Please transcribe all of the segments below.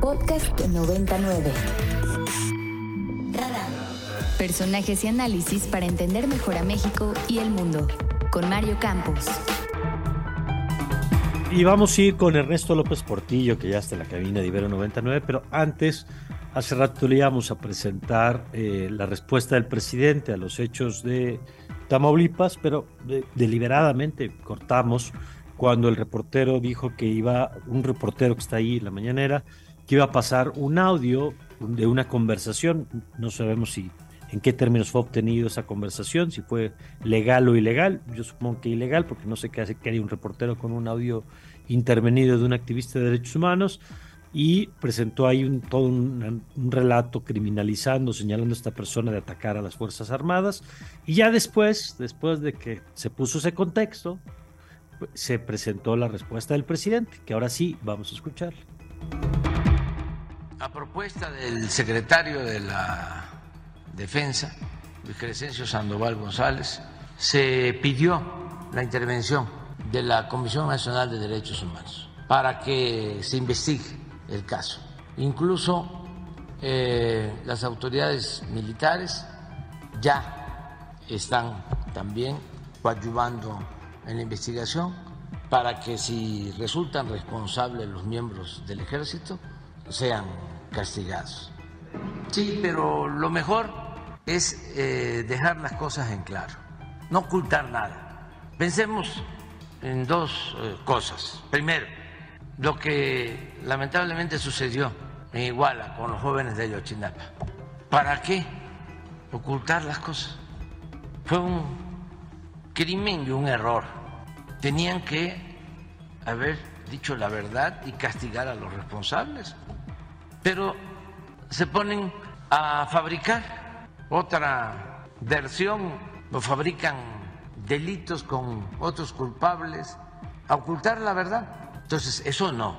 Podcast 99. Personajes y análisis para entender mejor a México y el mundo. Con Mario Campos. Y vamos a ir con Ernesto López Portillo, que ya está en la cabina de Ibero 99, pero antes, hace rato le íbamos a presentar eh, la respuesta del presidente a los hechos de Tamaulipas, pero deliberadamente cortamos cuando el reportero dijo que iba, un reportero que está ahí en la mañanera, que iba a pasar un audio de una conversación, no sabemos si en qué términos fue obtenido esa conversación, si fue legal o ilegal, yo supongo que ilegal, porque no sé qué hace que haya un reportero con un audio intervenido de un activista de derechos humanos, y presentó ahí un, todo un, relato criminalizando, señalando a esta persona de atacar a las Fuerzas Armadas. Y ya después, después de que se puso ese contexto, se presentó la respuesta del presidente, que ahora sí vamos a escuchar. Propuesta del secretario de la Defensa, Luis Crescencio Sandoval González, se pidió la intervención de la Comisión Nacional de Derechos Humanos para que se investigue el caso. Incluso eh, las autoridades militares ya están también coadyuvando en la investigación para que si resultan responsables los miembros del ejército sean castigados. Sí, pero lo mejor es eh, dejar las cosas en claro, no ocultar nada. Pensemos en dos eh, cosas. Primero, lo que lamentablemente sucedió en Iguala con los jóvenes de Ayotzinapa. ¿Para qué ocultar las cosas? Fue un crimen y un error. Tenían que haber dicho la verdad y castigar a los responsables. Pero se ponen a fabricar otra versión, o fabrican delitos con otros culpables, a ocultar la verdad. Entonces, eso no.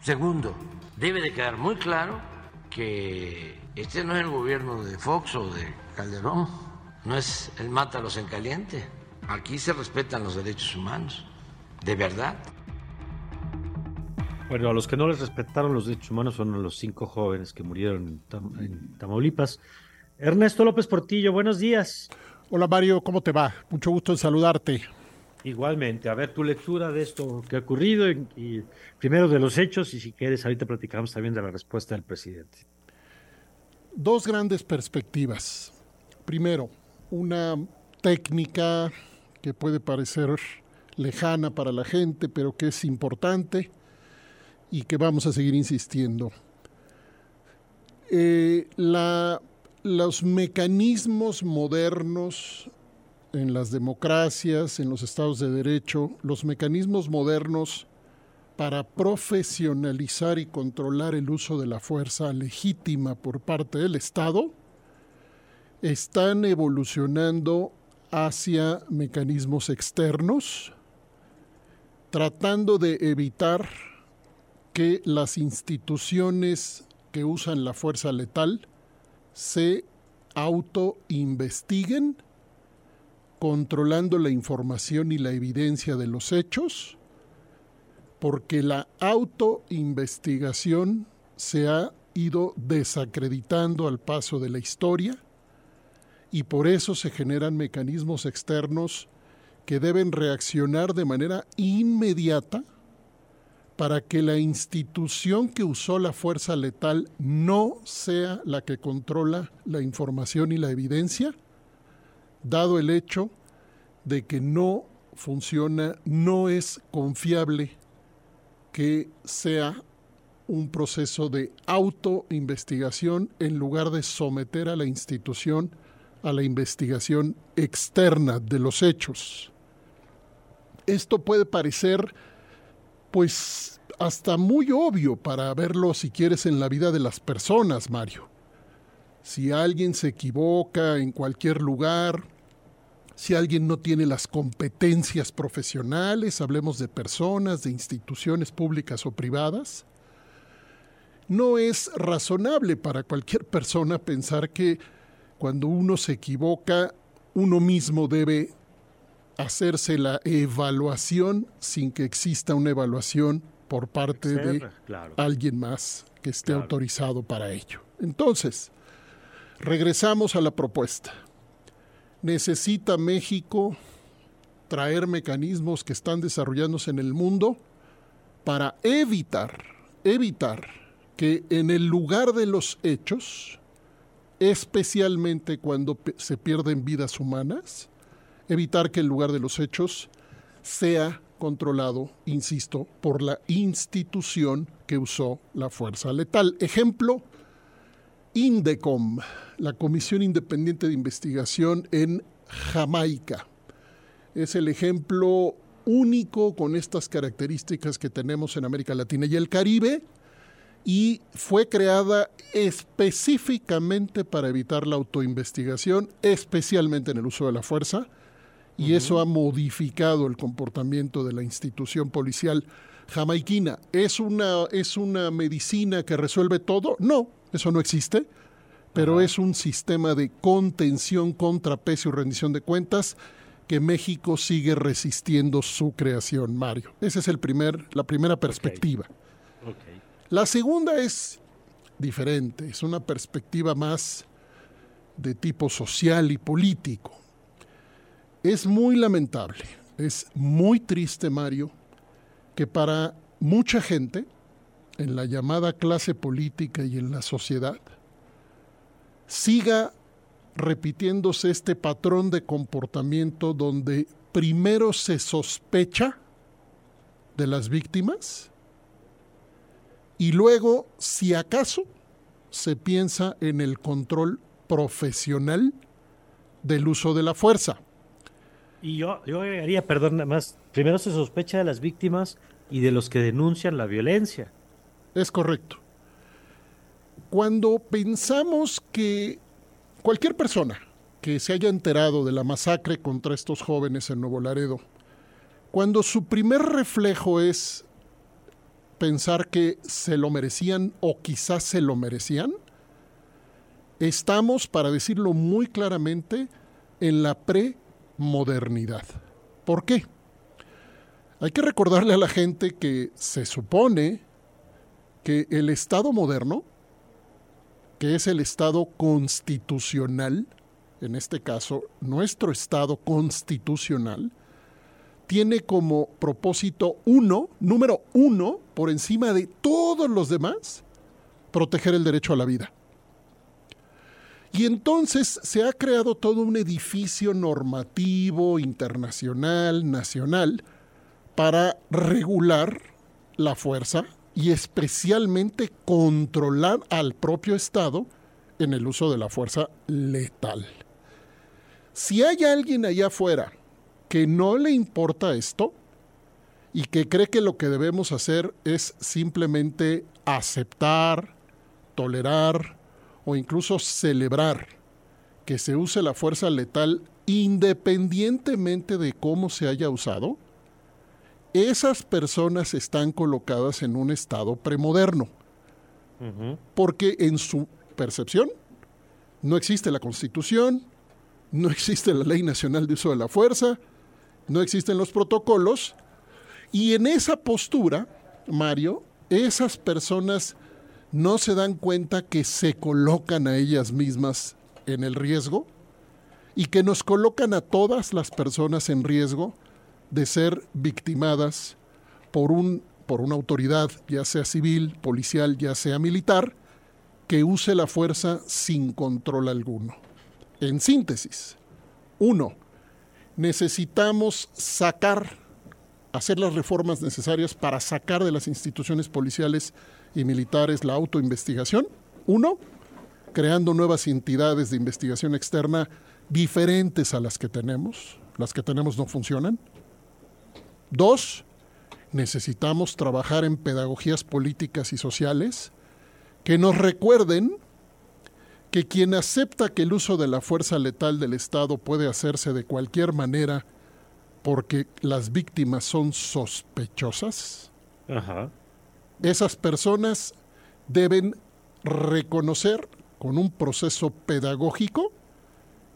Segundo, debe de quedar muy claro que este no es el gobierno de Fox o de Calderón, no es el mátalos en caliente. Aquí se respetan los derechos humanos, de verdad. Bueno, a los que no les respetaron los derechos humanos son los cinco jóvenes que murieron en, Tamaulipas. Ernesto López Portillo, buenos días. Hola Mario, ¿cómo te va? Mucho gusto en saludarte. Igualmente, a ver tu lectura de esto que ha ocurrido y, primero de los hechos y si quieres ahorita platicamos también de la respuesta del presidente. Dos grandes perspectivas. Primero, una técnica que puede parecer lejana para la gente, pero que es importante y que vamos a seguir insistiendo. Eh, los mecanismos modernos en las democracias, en los estados de derecho, los mecanismos modernos para profesionalizar y controlar el uso de la fuerza legítima por parte del Estado están evolucionando hacia mecanismos externos, tratando de evitar que las instituciones que usan la fuerza letal se autoinvestiguen controlando la información y la evidencia de los hechos, porque la autoinvestigación se ha ido desacreditando al paso de la historia y por eso se generan mecanismos externos que deben reaccionar de manera inmediata para que la institución que usó la fuerza letal no sea la que controla la información y la evidencia, dado el hecho de que no funciona, no es confiable que sea un proceso de autoinvestigación en lugar de someter a la institución a la investigación externa de los hechos. Esto puede parecer pues hasta muy obvio para verlo si quieres en la vida de las personas, Mario. Si alguien se equivoca en cualquier lugar, si alguien no tiene las competencias profesionales, hablemos de personas, de instituciones públicas o privadas, no es razonable para cualquier persona pensar que cuando uno se equivoca, uno mismo debe hacerse la evaluación sin que exista una evaluación por parte de alguien más que esté autorizado para ello. Entonces, regresamos a la propuesta. ¿Necesita México traer mecanismos que están desarrollándose en el mundo para evitar, evitar que en el lugar de los hechos, especialmente cuando se pierden vidas humanas, evitar que el lugar de los hechos sea controlado, insisto, por la institución que usó la fuerza letal. Ejemplo, INDECOM, la Comisión Independiente de Investigación en Jamaica. Es el ejemplo único con estas características que tenemos en América Latina y el Caribe y fue creada específicamente para evitar la autoinvestigación, especialmente en el uso de la fuerza, y eso ha modificado el comportamiento de la institución policial jamaiquina. ¿Es una, ¿Es una medicina que resuelve todo? No, eso no existe, pero es un sistema de contención, contrapeso y rendición de cuentas que México sigue resistiendo su creación, Mario. Esa es el primer, la primera perspectiva. La segunda es diferente, es una perspectiva más de tipo social y político. Es muy lamentable, es muy triste, Mario, que para mucha gente, en la llamada clase política y en la sociedad, siga repitiéndose este patrón de comportamiento donde primero se sospecha de las víctimas y luego, si acaso, se piensa en el control profesional del uso de la fuerza. Y yo, yo agregaría, perdón, nada más, primero se sospecha de las víctimas y de los que denuncian la violencia. Es correcto. Cuando pensamos que cualquier persona que se haya enterado de la masacre contra estos jóvenes en Nuevo Laredo, cuando su primer reflejo es pensar que se lo merecían o quizás se lo merecían, estamos, para decirlo muy claramente, en la pre modernidad. ¿Por qué? Hay que recordarle a la gente que se supone que el Estado moderno, que es el Estado constitucional, en este caso nuestro Estado constitucional, tiene como propósito uno, número uno, por encima de todos los demás, proteger el derecho a la vida. Y entonces se ha creado todo un edificio normativo, internacional, nacional, para regular la fuerza y especialmente controlar al propio Estado en el uso de la fuerza letal. Si hay alguien allá afuera que no le importa esto y que cree que lo que debemos hacer es simplemente aceptar, tolerar, o incluso celebrar que se use la fuerza letal independientemente de cómo se haya usado, esas personas están colocadas en un estado premoderno. Porque en su percepción no existe la constitución, no existe la ley nacional de uso de la fuerza, no existen los protocolos, y en esa postura, Mario, esas personas no se dan cuenta que se colocan a ellas mismas en el riesgo y que nos colocan a todas las personas en riesgo de ser victimadas por, un, por una autoridad, ya sea civil, policial, ya sea militar, que use la fuerza sin control alguno. En síntesis, uno, necesitamos sacar, hacer las reformas necesarias para sacar de las instituciones policiales y militares la autoinvestigación. Uno, creando nuevas entidades de investigación externa diferentes a las que tenemos. Las que tenemos no funcionan. Dos, necesitamos trabajar en pedagogías políticas y sociales que nos recuerden que quien acepta que el uso de la fuerza letal del Estado puede hacerse de cualquier manera porque las víctimas son sospechosas, Ajá esas personas deben reconocer con un proceso pedagógico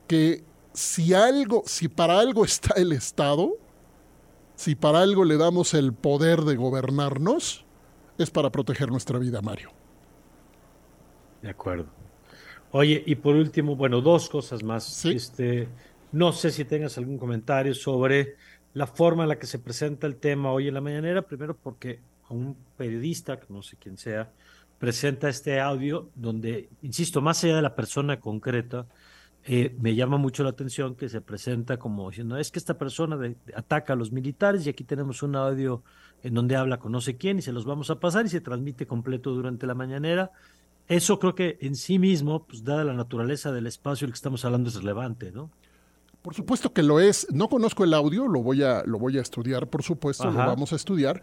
que si algo, si para algo está el Estado, si para algo le damos el poder de gobernarnos, es para proteger nuestra vida, Mario. De acuerdo. Oye, y por último, bueno, dos cosas más. Este, no sé si tengas algún comentario sobre la forma en la que se presenta el tema hoy en la mañanera. Primero porque un periodista, que no sé quién sea, presenta este audio donde, insisto, más allá de la persona concreta, eh, me llama mucho la atención que se presenta como diciendo, es que esta persona ataca a los militares y aquí tenemos un audio en donde habla con no sé quién y se los vamos a pasar y se transmite completo durante la mañanera. Eso creo que en sí mismo, pues dada la naturaleza del espacio del que estamos hablando, es relevante, ¿no? Por supuesto que lo es. No conozco el audio, lo voy a, lo voy a estudiar, por supuesto, lo vamos a estudiar.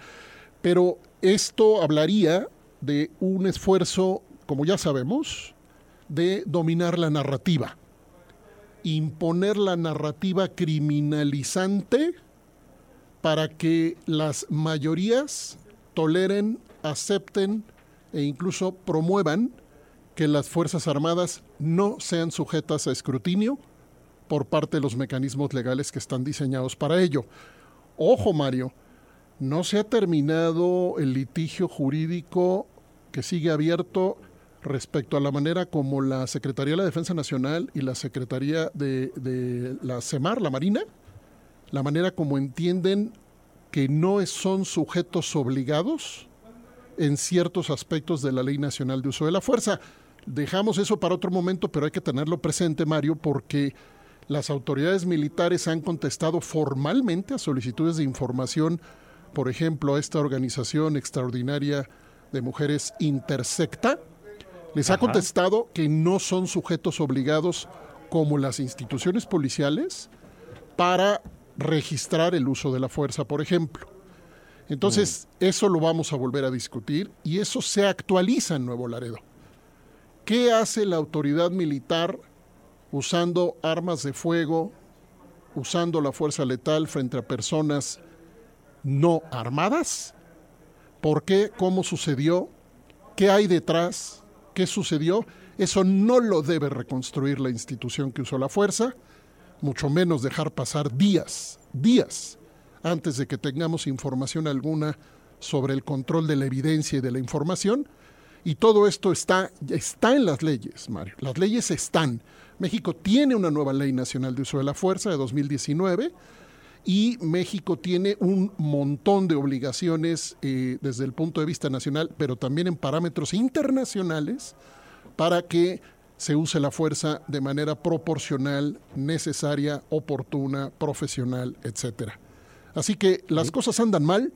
Pero esto hablaría de un esfuerzo, como ya sabemos, de dominar la narrativa imponer la narrativa criminalizante para que las mayorías toleren, acepten e incluso promuevan que las Fuerzas Armadas no sean sujetas a escrutinio por parte de los mecanismos legales que están diseñados para ello. Ojo, Mario, no se ha terminado el litigio jurídico que sigue abierto respecto a la manera como la Secretaría de la Defensa Nacional y la Secretaría de, la CEMAR, la Marina, la manera como entienden que no son sujetos obligados en ciertos aspectos de la Ley Nacional de Uso de la Fuerza. Dejamos eso para otro momento, pero hay que tenerlo presente, Mario, porque las autoridades militares han contestado formalmente a solicitudes de información, por ejemplo, a esta organización extraordinaria de mujeres Intersecta, les ha contestado que no son sujetos obligados como las instituciones policiales para registrar el uso de la fuerza, por ejemplo. Entonces, mm. eso lo vamos a volver a discutir y eso se actualiza en Nuevo Laredo. ¿Qué hace la autoridad militar usando armas de fuego, usando la fuerza letal frente a personas no armadas? ¿Por qué? ¿Cómo sucedió? ¿Qué hay detrás? qué sucedió, eso no lo debe reconstruir la institución que usó la fuerza, mucho menos dejar pasar días, días, antes de que tengamos información alguna sobre el control de la evidencia y de la información. Y todo esto está, está en las leyes, Mario. Las leyes están. México tiene una nueva ley nacional de uso de la fuerza de 2019 y México tiene un montón de obligaciones eh, desde el punto de vista nacional, pero también en parámetros internacionales para que se use la fuerza de manera proporcional, necesaria, oportuna, profesional, etc. Así que las cosas andan mal.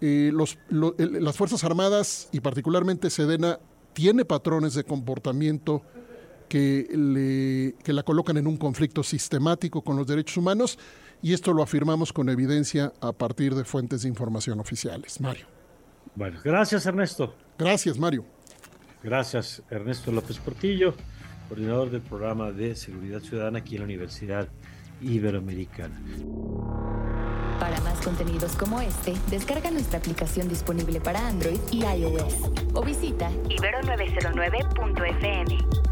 Eh, las Fuerzas Armadas y particularmente Sedena tiene patrones de comportamiento que, le, que la colocan en un conflicto sistemático con los derechos humanos y esto lo afirmamos con evidencia a partir de fuentes de información oficiales. Mario. Bueno, gracias Ernesto. Gracias Mario. Gracias Ernesto López Portillo, coordinador del programa de seguridad ciudadana aquí en la Universidad Iberoamericana. Para más contenidos como este, descarga nuestra aplicación disponible para Android y iOS o visita ibero909.fm.